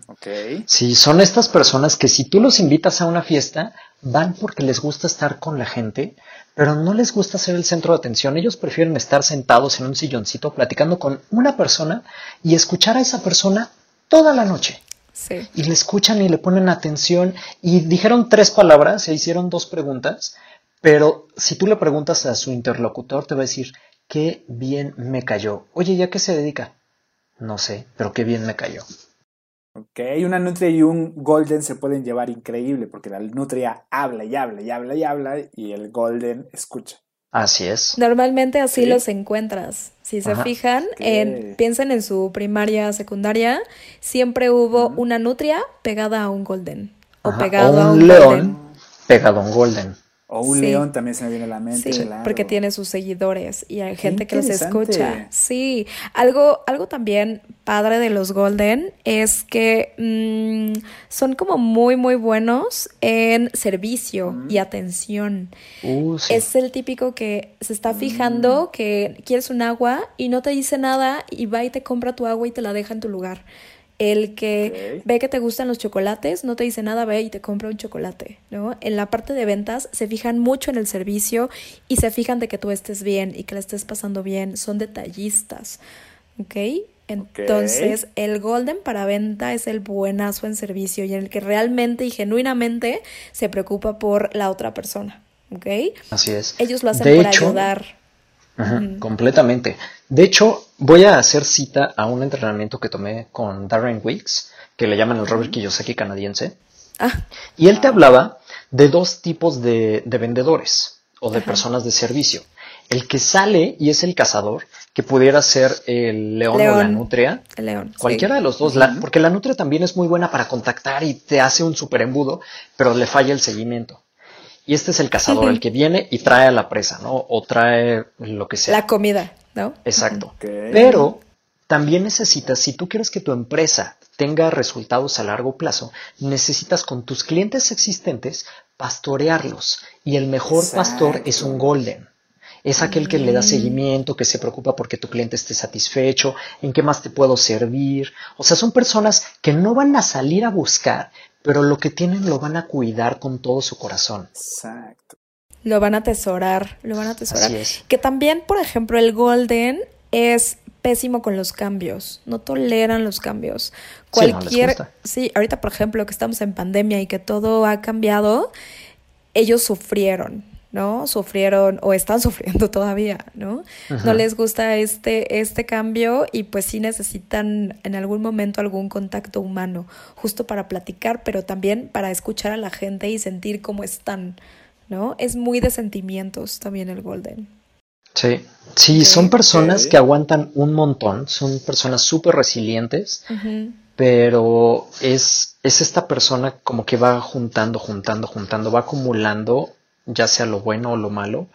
Ok. Sí, son estas personas que si tú los invitas a una fiesta, van porque les gusta estar con la gente, pero no les gusta ser el centro de atención. Ellos prefieren estar sentados en un silloncito platicando con una persona y escuchar a esa persona toda la noche. Sí. Y le escuchan y le ponen atención y dijeron tres palabras, se hicieron dos preguntas, pero si tú le preguntas a su interlocutor, te va a decir, qué bien me cayó. Oye, ¿ya qué se dedica? No sé, pero qué bien me cayó. Ok, una nutria y un golden se pueden llevar increíble porque la nutria habla y habla y habla y habla y el golden escucha. Así es. Normalmente así Sí. los encuentras. Si se Ajá. fijan, en, piensen en su primaria, secundaria, siempre hubo una nutria pegada a un golden. O pegado o a un un león golden. pegado a un golden. O un Sí. león también se me viene a la mente. Sí, claro. porque tiene sus seguidores y hay gente que los escucha. Sí, algo, algo también padre de los Golden es que mm, son como muy, muy buenos en servicio y atención. Uh, sí. Es el típico que se está fijando que quieres un agua y no te dice nada y va y te compra tu agua y te la deja en tu lugar. El que ve que te gustan los chocolates, no te dice nada, ve y te compra un chocolate, ¿no? En la parte de ventas se fijan mucho en el servicio y se fijan de que tú estés bien y que la estés pasando bien. Son detallistas, ¿ok? Entonces, el golden para venta es el buenazo en servicio y en el que realmente y genuinamente se preocupa por la otra persona, ¿ok? Así es. Ellos lo hacen De por hecho, ayudar. Ajá. Completamente. De hecho, voy a hacer cita a un entrenamiento que tomé con Darren Weeks, que le llaman el Robert Kiyosaki canadiense, Ah, y él te hablaba de dos tipos de, de vendedores o de Ajá. personas de servicio. El que sale y es el cazador, que pudiera ser el león, o la nutria, el león. sí. Cualquiera de los dos, la- porque la nutria también es muy buena para contactar y te hace un super embudo, pero le falla el seguimiento. Y este es el cazador, el que viene y trae a la presa, ¿no? O trae lo que sea. La comida, ¿no? Exacto. Pero también necesitas, si tú quieres que tu empresa tenga resultados a largo plazo, necesitas con tus clientes existentes pastorearlos. Y el mejor pastor es un golden. Es aquel que le da seguimiento, que se preocupa porque tu cliente esté satisfecho, en qué más te puedo servir. O sea, son personas que no van a salir a buscar, pero lo que tienen lo van a cuidar con todo su corazón. Exacto. Lo van a atesorar, lo van a atesorar. Así es. Que también, por ejemplo, el golden es pésimo con los cambios, no toleran los cambios. Sí, no les Cualquier, sí, ahorita por ejemplo que estamos en pandemia y que todo ha cambiado, ellos sufrieron, ¿no? Sufrieron o están sufriendo todavía, ¿no? Ajá. No les gusta este, este cambio y pues sí necesitan en algún momento algún contacto humano, justo para platicar, pero también para escuchar a la gente y sentir cómo están, ¿no? Es muy de sentimientos también el golden. Sí, sí, son personas que aguantan un montón, son personas súper resilientes, pero es, es esta persona como que va juntando, juntando, juntando, va acumulando, ya sea lo bueno o lo malo,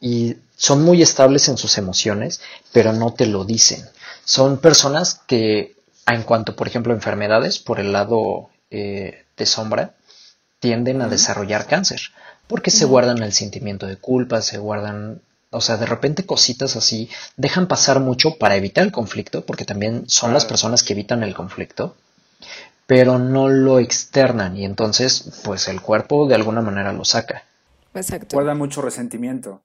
y son muy estables en sus emociones, pero no te lo dicen. Son personas que, en cuanto, por ejemplo, a enfermedades, por el lado eh, de sombra, tienden a desarrollar cáncer, porque se guardan el sentimiento de culpa, se guardan o sea, de repente cositas así dejan pasar mucho para evitar el conflicto, porque también son las personas que evitan el conflicto, pero no lo externan y entonces pues el cuerpo de alguna manera lo saca. Exacto. Guarda mucho resentimiento.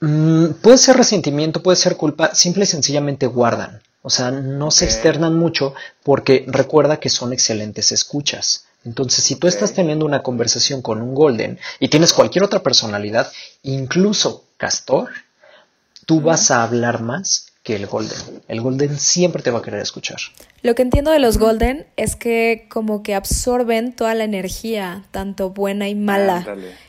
Mm, puede ser resentimiento, puede ser culpa, simple y sencillamente guardan. O sea, no se externan mucho porque recuerda que son excelentes escuchas. Entonces, si tú estás teniendo una conversación con un Golden y tienes cualquier otra personalidad, incluso Castor, tú vas a hablar más que el Golden. El Golden siempre te va a querer escuchar. Lo que entiendo de los Golden es que como que absorben toda la energía, tanto buena y mala.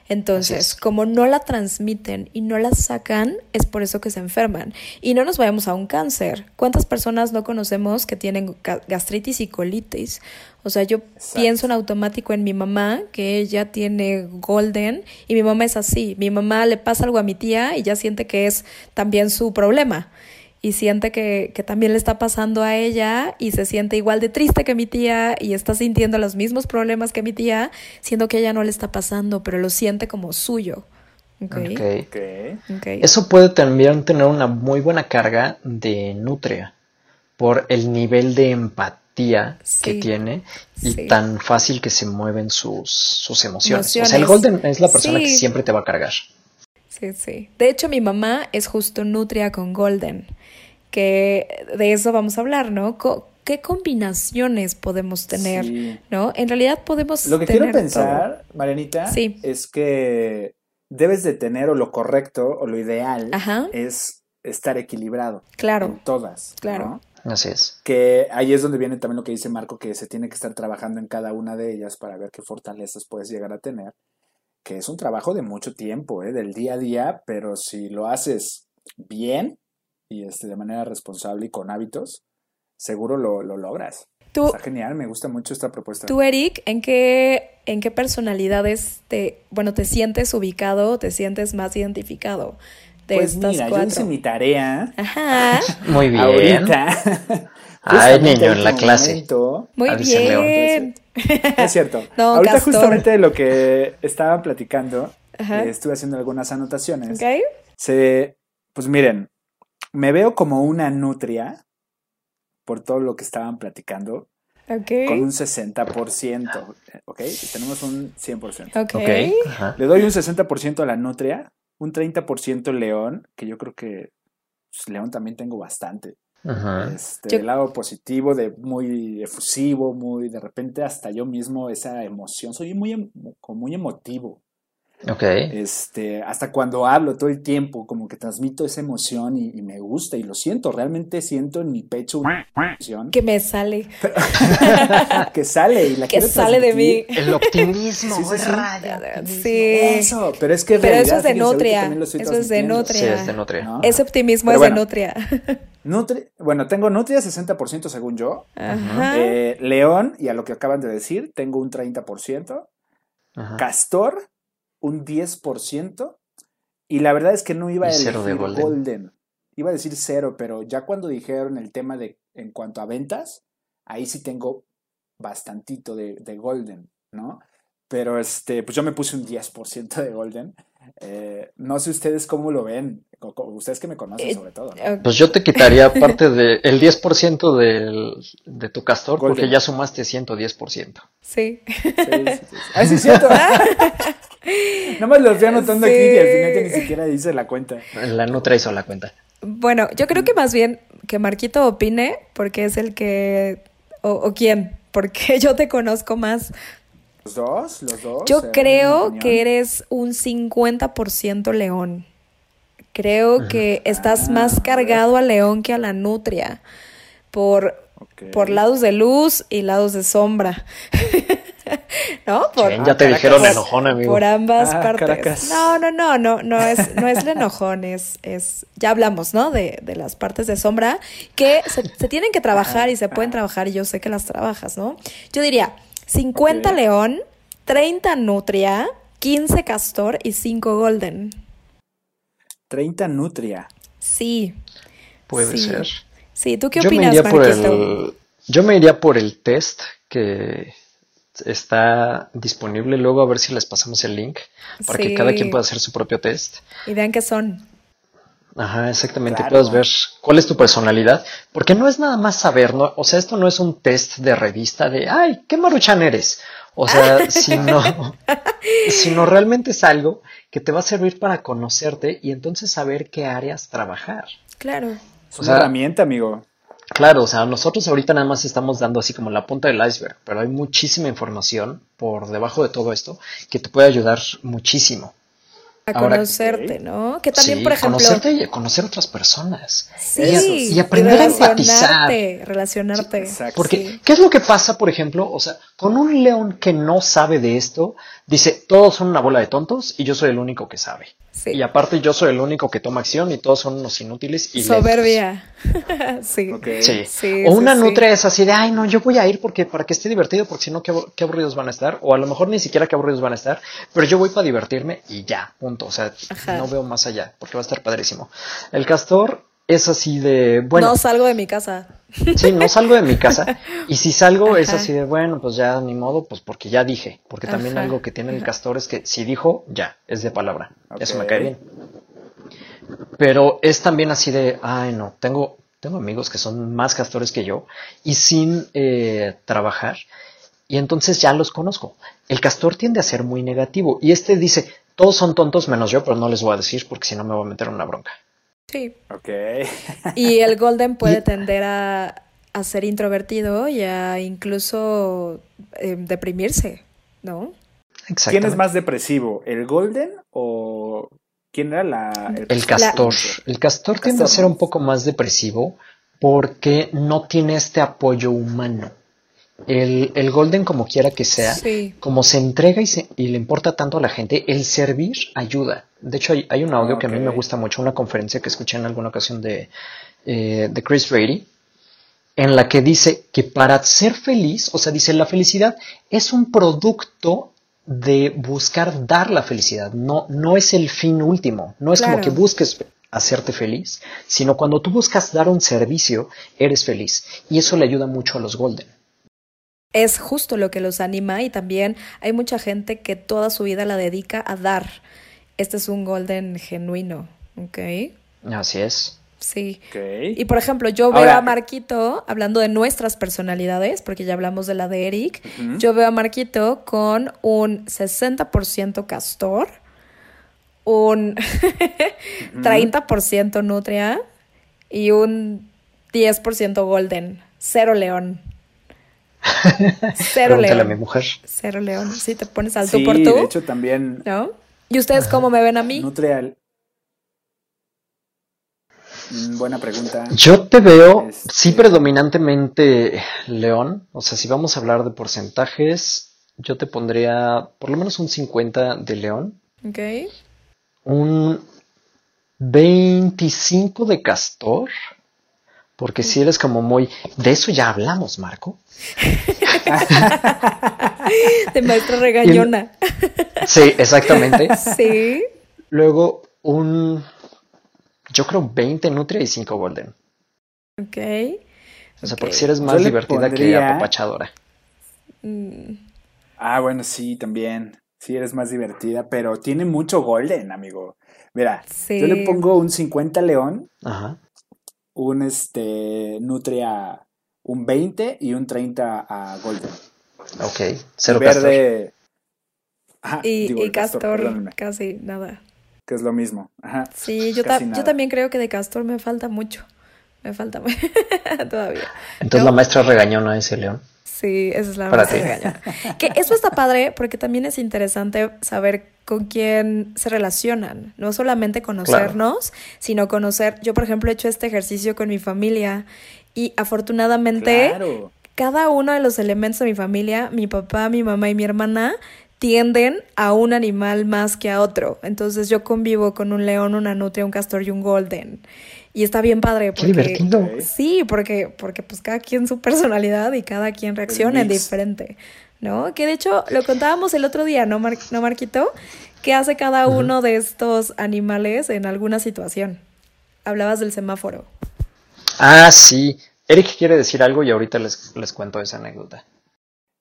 Entonces, como no la transmiten y no la sacan, es por eso que se enferman. Y no nos vayamos a un cáncer. ¿Cuántas personas no conocemos que tienen gastritis y colitis? O sea, yo pienso en automático en mi mamá, que ella tiene golden, y mi mamá es así. Mi mamá le pasa algo a mi tía y ya siente que es también su problema y siente que, que, también le está pasando a ella y se siente igual de triste que mi tía y está sintiendo los mismos problemas que mi tía, siendo que ella no le está pasando, pero lo siente como suyo. Okay. Okay. Eso puede también tener una muy buena carga de nutria por el nivel de empatía que tiene y tan fácil que se mueven sus, sus emociones. O sea, el Golden es la persona que siempre te va a cargar. Sí, sí. De hecho, mi mamá es justo nutria con Golden que de eso vamos a hablar, ¿no? ¿Qué combinaciones podemos tener, no? En realidad podemos Lo que quiero pensar, Marianita, es que debes de tener o lo correcto o lo ideal es estar equilibrado. Claro. En todas. Claro. Así es. Que ahí es donde viene también lo que dice Marco, que se tiene que estar trabajando en cada una de ellas para ver qué fortalezas puedes llegar a tener. Que es un trabajo de mucho tiempo, ¿eh? del día a día, pero si lo haces bien, y este, de manera responsable y con hábitos, seguro lo, lo logras. Tú, Está genial, me gusta mucho esta propuesta. Tú, Eric, ¿en qué, en qué personalidades te, bueno, te sientes ubicado, te sientes más identificado? De pues mira, yo hice mi tarea. Ajá. Muy bien. Ahorita. Ay, niño, en la clase. Muy bien. Es cierto. Ahorita justamente lo que estaban platicando, eh, estuve haciendo algunas anotaciones. Okay. Se, pues miren, me veo como una nutria por todo lo que estaban platicando. Okay. Con un 60%. ¿Ok? Tenemos un 100%. Ok. okay. Le doy un 60% a la nutria, un 30% león, que yo creo que pues, león también tengo bastante. Ajá. Este, El lado positivo, de muy efusivo, muy de repente hasta yo mismo esa emoción. Soy muy, em, como muy emotivo. Ok. Este, hasta cuando hablo todo el tiempo, como que transmito esa emoción y, me gusta y lo siento, realmente siento en mi pecho una emoción. Que me sale. que sale y la que sale de mí. El optimismo, sí, sí, sí. Eso, pero es que Pero eso es de nutria. Eso es de nutria. Sí, es de nutria. Ese optimismo es de nutria. bueno, tengo nutria 60% según yo. Ajá. Eh, León, y a lo que acaban de decir, tengo un 30%. Ajá. Castor, un 10%. Y la verdad es que no iba a decir golden. Iba a decir cero, pero ya cuando dijeron el tema de en cuanto a ventas, ahí sí tengo bastantito de, de Golden, ¿no? Pero este, pues yo me puse un 10% de Golden. Eh, no sé ustedes cómo lo ven, ustedes que me conocen eh, sobre todo. ¿no? Pues yo te quitaría parte del el 10% del, de tu castor porque ya sumaste 110%. Sí. Sí, sí, sí. Ah, sí, cierto. Nada más lo estoy anotando aquí y al final que ni siquiera dice la cuenta. La Nutra hizo la cuenta. Bueno, yo creo que más bien que Marquito opine, porque es el que. ¿O, quién? Porque yo te conozco más. ¿Los dos? ¿Los dos? Yo creo que eres un 50% león. Creo que estás más cargado a león que a la nutria. Por, por lados de luz y lados de sombra. ¿no? Por, ya te dijeron enojón, amigo. Por ambas Ah, partes. Caracas. No, no, no, no, no es, no es el enojón, es, es, ya hablamos, ¿no? De, de las partes de sombra que se, se tienen que trabajar y se pueden trabajar y yo sé que las trabajas, ¿no? Yo diría 50 Ok. león, 30 nutria, 15 castor y 5 golden. 30 nutria. Sí. Puede Sí. ser. Sí, ¿tú qué yo me opinas, iría por Marquito? el, yo me iría por el test que está disponible. Luego a ver si les pasamos el link para que cada quien pueda hacer su propio test. Y vean qué son. Ajá, exactamente. Claro. Puedes ver cuál es tu personalidad. Porque no es nada más saber, ¿no? O sea, esto no es un test de revista de, ay, qué maruchan eres. O sea, sino, sino realmente es algo que te va a servir para conocerte y entonces saber qué áreas trabajar. Claro. Es O una sea- herramienta, amigo. Claro, o sea, nosotros ahorita nada más estamos dando así como la punta del iceberg, pero hay muchísima información por debajo de todo esto que te puede ayudar muchísimo. A Ahora- conocerte, ¿no? Que también, Sí, por ejemplo. conocerte y conocer otras personas. Sí, Y, a- y aprender a empatizar. relacionarte, Relacionarte. Exacto. Porque, Sí. ¿qué es lo que pasa, por ejemplo? O sea, con un león que no sabe de esto, dice, todos son una bola de tontos y yo soy el único que sabe. Sí. Y aparte yo soy el único que toma acción y todos son unos inútiles y. Soberbia. sí. Ok. Sí. Sí, o una sí. nutria es así de, ay, no, yo voy a ir porque para que esté divertido, porque si no, qué, qué aburridos van a estar. O a lo mejor ni siquiera qué aburridos van a estar, pero yo voy para divertirme y ya, punto. O sea, Ajá. no veo más allá, porque va a estar padrísimo. El castor es así de, bueno, No salgo de mi casa. sí, no salgo de mi casa. Y si salgo es así de, bueno, pues ya ni modo, pues porque ya dije. Porque también Ajá. algo que tiene el castor es que si dijo, ya, es de palabra. Eso me cae bien. Pero es también así de, ay, no, tengo, tengo amigos que son más castores que yo y sin eh, trabajar. Y entonces ya los conozco. El castor tiende a ser muy negativo. Y este dice, todos son tontos menos yo, pero no les voy a decir porque si no me voy a meter en una bronca. Sí. Ok. Y el golden puede tender a, a ser introvertido y a incluso eh, deprimirse, ¿no? ¿Quién es más depresivo? ¿El Golden o quién era la El castor. El castor tiende a ser un poco más depresivo porque no tiene este apoyo humano. El, el Golden, como quiera que sea, Sí. como se entrega y, se- y le importa tanto a la gente, el servir ayuda. De hecho, hay, hay un audio que a mí me gusta mucho, una conferencia que escuché en alguna ocasión de, eh, de Chris Brady, en la que dice que para ser feliz, o sea, dice, la felicidad es un producto de buscar dar la felicidad, no, no es el fin último, no es como que busques hacerte feliz, sino cuando tú buscas dar un servicio, eres feliz. Y eso le ayuda mucho a los Golden. Es justo lo que los anima y también hay mucha gente que toda su vida la dedica a dar. Este es un golden genuino, ¿ok? Así es. Sí. Ok. Y por ejemplo, yo veo Ahora- a Marquito, hablando de nuestras personalidades, porque ya hablamos de la de Eric, yo veo a Marquito con un 60% castor, un 30% nutria y un 10% golden. Cero león. Cero Pregúntale a mi león. mujer. Cero león. Sí, te pones al tú Sí, por tú. de hecho también ¿No? ¿Y ustedes cómo me ven a mí? Nutria. Mm, Buena pregunta. Yo te veo, Este- sí, predominantemente León. O sea, si vamos a hablar de porcentajes, yo te pondría por lo menos un 50 de León, Ok. un 25 de Castor, porque si eres como muy... De eso ya hablamos, Marco. De maestra regañona. Sí, exactamente. Sí. Luego un... Yo creo 20 Nutria y 5 Golden. Ok. O sea, Ok. porque si eres más divertida que apapachadora. Mm, Ah, bueno, sí, también. Sí, eres más divertida, pero tiene mucho golden, amigo. Mira, Sí. yo le pongo un 50 león, Ajá. Un este nutria, un 20 y un 30 a golden. Ok. Cero Castor. verde. Ajá, Y, digo, y Castor, casi nada. que es lo mismo. Ajá. Sí, yo, ta- yo también creo que de Castor me falta mucho. Me falta todavía. Entonces ¿No? la maestra regañona ese León. Sí, esa es la Para regañona. Que eso está padre porque también es interesante saber con quién se relacionan. No solamente conocernos, sino conocer. Yo, por ejemplo, he hecho este ejercicio con mi familia y afortunadamente Claro. cada uno de los elementos de mi familia, mi papá, mi mamá y mi hermana, tienden a un animal más que a otro. Entonces yo convivo con un león, una nutria, un castor y un golden. Y está bien padre porque divertido. sí, porque porque pues cada quien su personalidad y cada quien reacciona diferente, ¿no? Que de hecho lo contábamos el otro día, ¿no, no Marquito? ¿Qué hace cada uno de estos animales en alguna situación? Hablabas del semáforo. Ah, sí. Eric quiere decir algo y ahorita les, les cuento esa anécdota.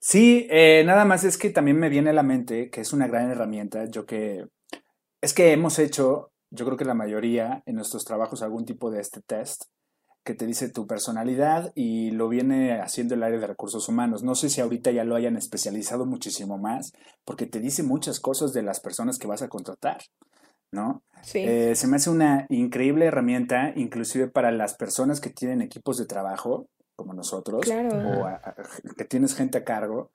Sí, eh, nada más es que también me viene a la mente que es una gran herramienta. Yo que es que hemos hecho, yo creo que la mayoría en nuestros trabajos algún tipo de este test que te dice tu personalidad y lo viene haciendo el área de recursos humanos. No sé si ahorita ya lo hayan especializado muchísimo más, porque te dice muchas cosas de las personas que vas a contratar, ¿no? Sí. Eh, se me hace una increíble herramienta, inclusive para las personas que tienen equipos de trabajo, como nosotros, o que tienes gente a cargo,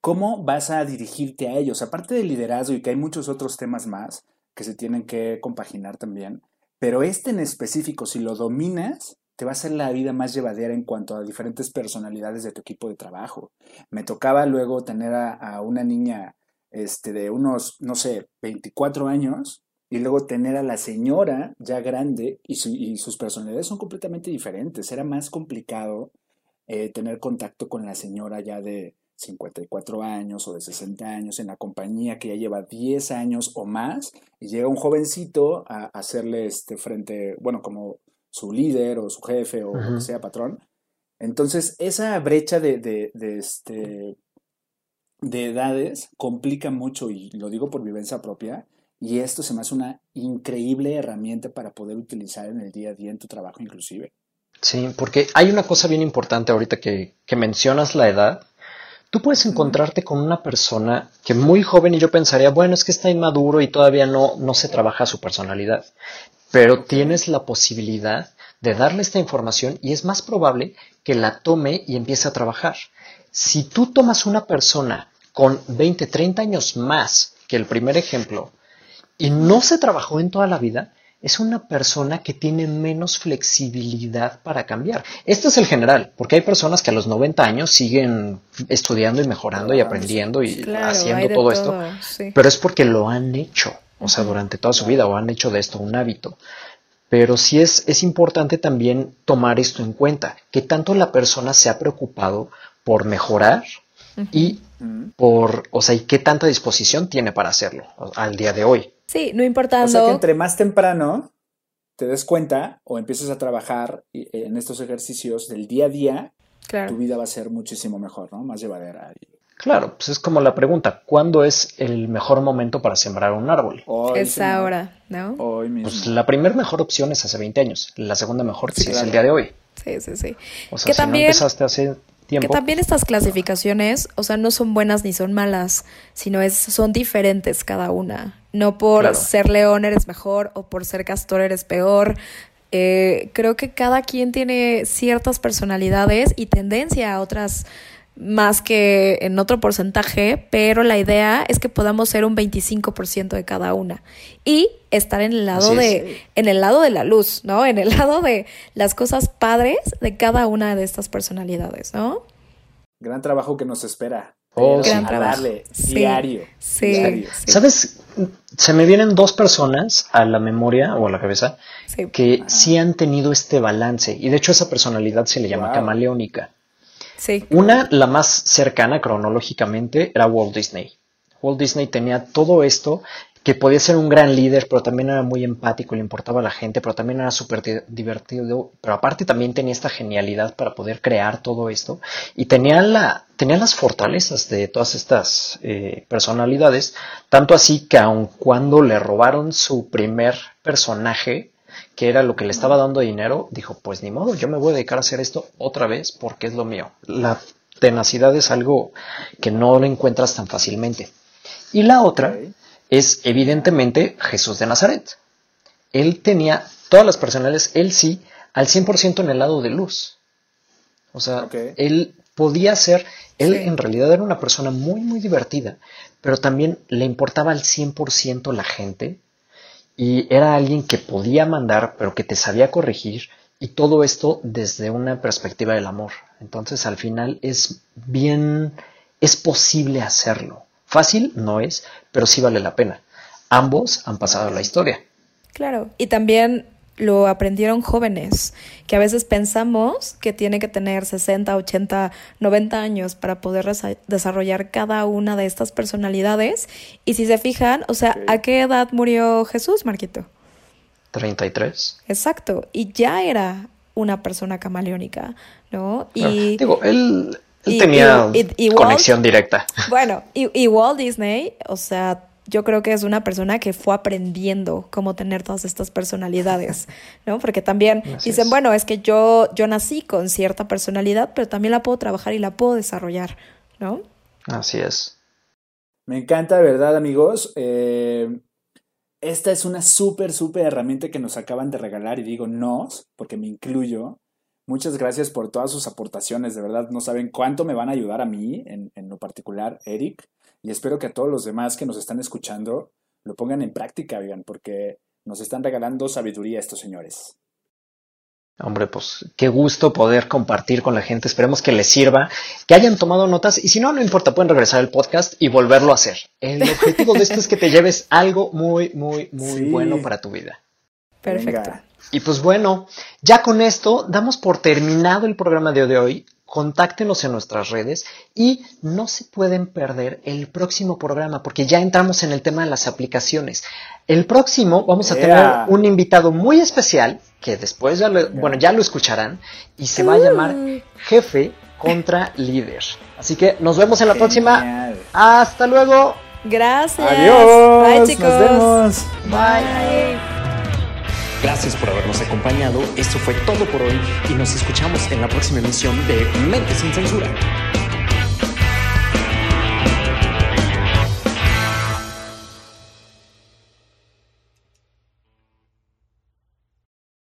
¿cómo vas a dirigirte a ellos? Aparte del liderazgo y que hay muchos otros temas más que se tienen que compaginar también, pero este en específico, si lo dominas, te va a hacer la vida más llevadera en cuanto a diferentes personalidades de tu equipo de trabajo. Me tocaba luego tener a, una niña este, de unos, no sé, 24 años y luego tener a la señora ya grande y, sus personalidades son completamente diferentes. Era más complicado eh, tener contacto con la señora ya de 54 años o de 60 años en la compañía que ya lleva 10 años o más y llega un jovencito a hacerle este frente, bueno, como su líder o su jefe o lo que sea patrón. Entonces, esa brecha de, de, de, este, de edades complica mucho y lo digo por vivencia propia. Y esto se me hace una increíble herramienta para poder utilizar en el día a día en tu trabajo inclusive. Sí, porque hay una cosa bien importante ahorita que, que mencionas la edad. Tú puedes encontrarte con una persona que muy joven y yo pensaría, bueno, es que está inmaduro y todavía no, no se trabaja su personalidad, pero tienes la posibilidad de darle esta información y es más probable que la tome y empiece a trabajar. Si tú tomas una persona con 20, 30 años más que el primer ejemplo y no se trabajó en toda la vida, es una persona que tiene menos flexibilidad para cambiar. Esto es el general, porque hay personas que a los 90 años siguen estudiando y mejorando y aprendiendo y haciendo todo, esto, pero es porque lo han hecho, o sea, durante toda su vida o han hecho de esto un hábito. Pero sí es, es importante también tomar esto en cuenta, que tanto la persona se ha preocupado por mejorar y por, o sea, y qué tanta disposición tiene para hacerlo al día de hoy. Sí, no importando. O sea que entre más temprano te des cuenta o empieces a trabajar en estos ejercicios del día a día, tu vida va a ser muchísimo mejor, ¿no? Más llevadera. Claro, pues es como la pregunta, ¿cuándo es el mejor momento para sembrar un árbol? es ahora, ¿no? Hoy mismo. Pues la primera mejor opción es hace 20 años, la segunda mejor sí, es el día de hoy. Sí, sí, sí. O sea, si también... no empezaste hace que también estas clasificaciones, o sea, no son buenas ni son malas, sino es, son diferentes cada una. No por ser león eres mejor o por ser castor eres peor. Eh, creo que cada quien tiene ciertas personalidades y tendencia a otras más que en otro porcentaje, pero la idea es que podamos ser un 25% de cada una y estar en el lado de en el lado de la luz, ¿no? En el lado de las cosas padres de cada una de estas personalidades, ¿no? Gran trabajo que nos espera. Oh, Gran trabajo. diario. Sí, ¿Sabes? Se me vienen dos personas a la memoria o a la cabeza que sí han tenido este balance y de hecho esa personalidad se le llama camaleónica. Una, la más cercana cronológicamente, era Walt Disney. Walt Disney tenía todo esto que podía ser un gran líder, pero también era muy empático, le importaba a la gente, pero también era súper divertido, pero aparte también tenía esta genialidad para poder crear todo esto y tenía, la, tenía las fortalezas de todas estas eh, personalidades, tanto así que aun cuando le robaron su primer personaje, que era lo que le estaba dando dinero, dijo, pues ni modo, yo me voy a dedicar a hacer esto otra vez porque es lo mío. La tenacidad es algo que no lo encuentras tan fácilmente. Y la otra es evidentemente Jesús de Nazaret. Él tenía todas las personales, él sí, al 100% en el lado de luz. O sea, él podía ser, él en realidad era una persona muy, muy divertida, pero también le importaba al 100% la gente y era alguien que podía mandar, pero que te sabía corregir Y todo esto desde una perspectiva del amor. Entonces al final es bien, es posible hacerlo. Fácil no es, pero sí vale la pena. Ambos han pasado la historia. Claro, y también lo aprendieron jóvenes, que a veces pensamos que tiene que tener 60, 80, 90 años para poder desarrollar cada una de estas personalidades. Y si se fijan, o sea, ¿a qué edad murió Jesús, Marquito? 33. Exacto, y ya era una persona camaleónica, ¿no? Y, digo, él, tenía conexión directa. Bueno, y Walt Disney, o sea, yo creo que es una persona que fue aprendiendo cómo tener todas estas personalidades, ¿no? Porque también dicen, bueno, es que yo, yo nací con cierta personalidad, pero también la puedo trabajar y la puedo desarrollar, ¿no? Así es. Me encanta, ¿verdad, amigos? Eh, esta es una súper, súper herramienta que nos acaban de regalar y digo nos, porque me incluyo. Muchas gracias por todas sus aportaciones, de verdad no saben cuánto me van a ayudar a mí, en, en lo particular, Eric y espero que a todos los demás que nos están escuchando lo pongan en práctica, vean, porque nos están regalando sabiduría estos señores. Hombre, pues qué gusto poder compartir con la gente. Esperemos que les sirva, que hayan tomado notas y si no, no importa, pueden regresar al podcast y volverlo a hacer. El objetivo de esto es que te lleves algo muy, muy, muy bueno para tu vida. Perfecto. Y pues bueno, ya con esto damos por terminado el programa de hoy contáctenos en nuestras redes y no se pueden perder el próximo programa porque ya entramos en el tema de las aplicaciones. El próximo vamos a tener un invitado muy especial que después ya lo, bueno, ya lo escucharán y se va a llamar. Jefe contra Líder. Así que nos vemos en la próxima. Hasta luego. Gracias. Adiós. Bye chicos. Nos vemos. Bye. Gracias por habernos acompañado. Esto fue todo por hoy y nos escuchamos en la próxima emisión de Mente sin Censura.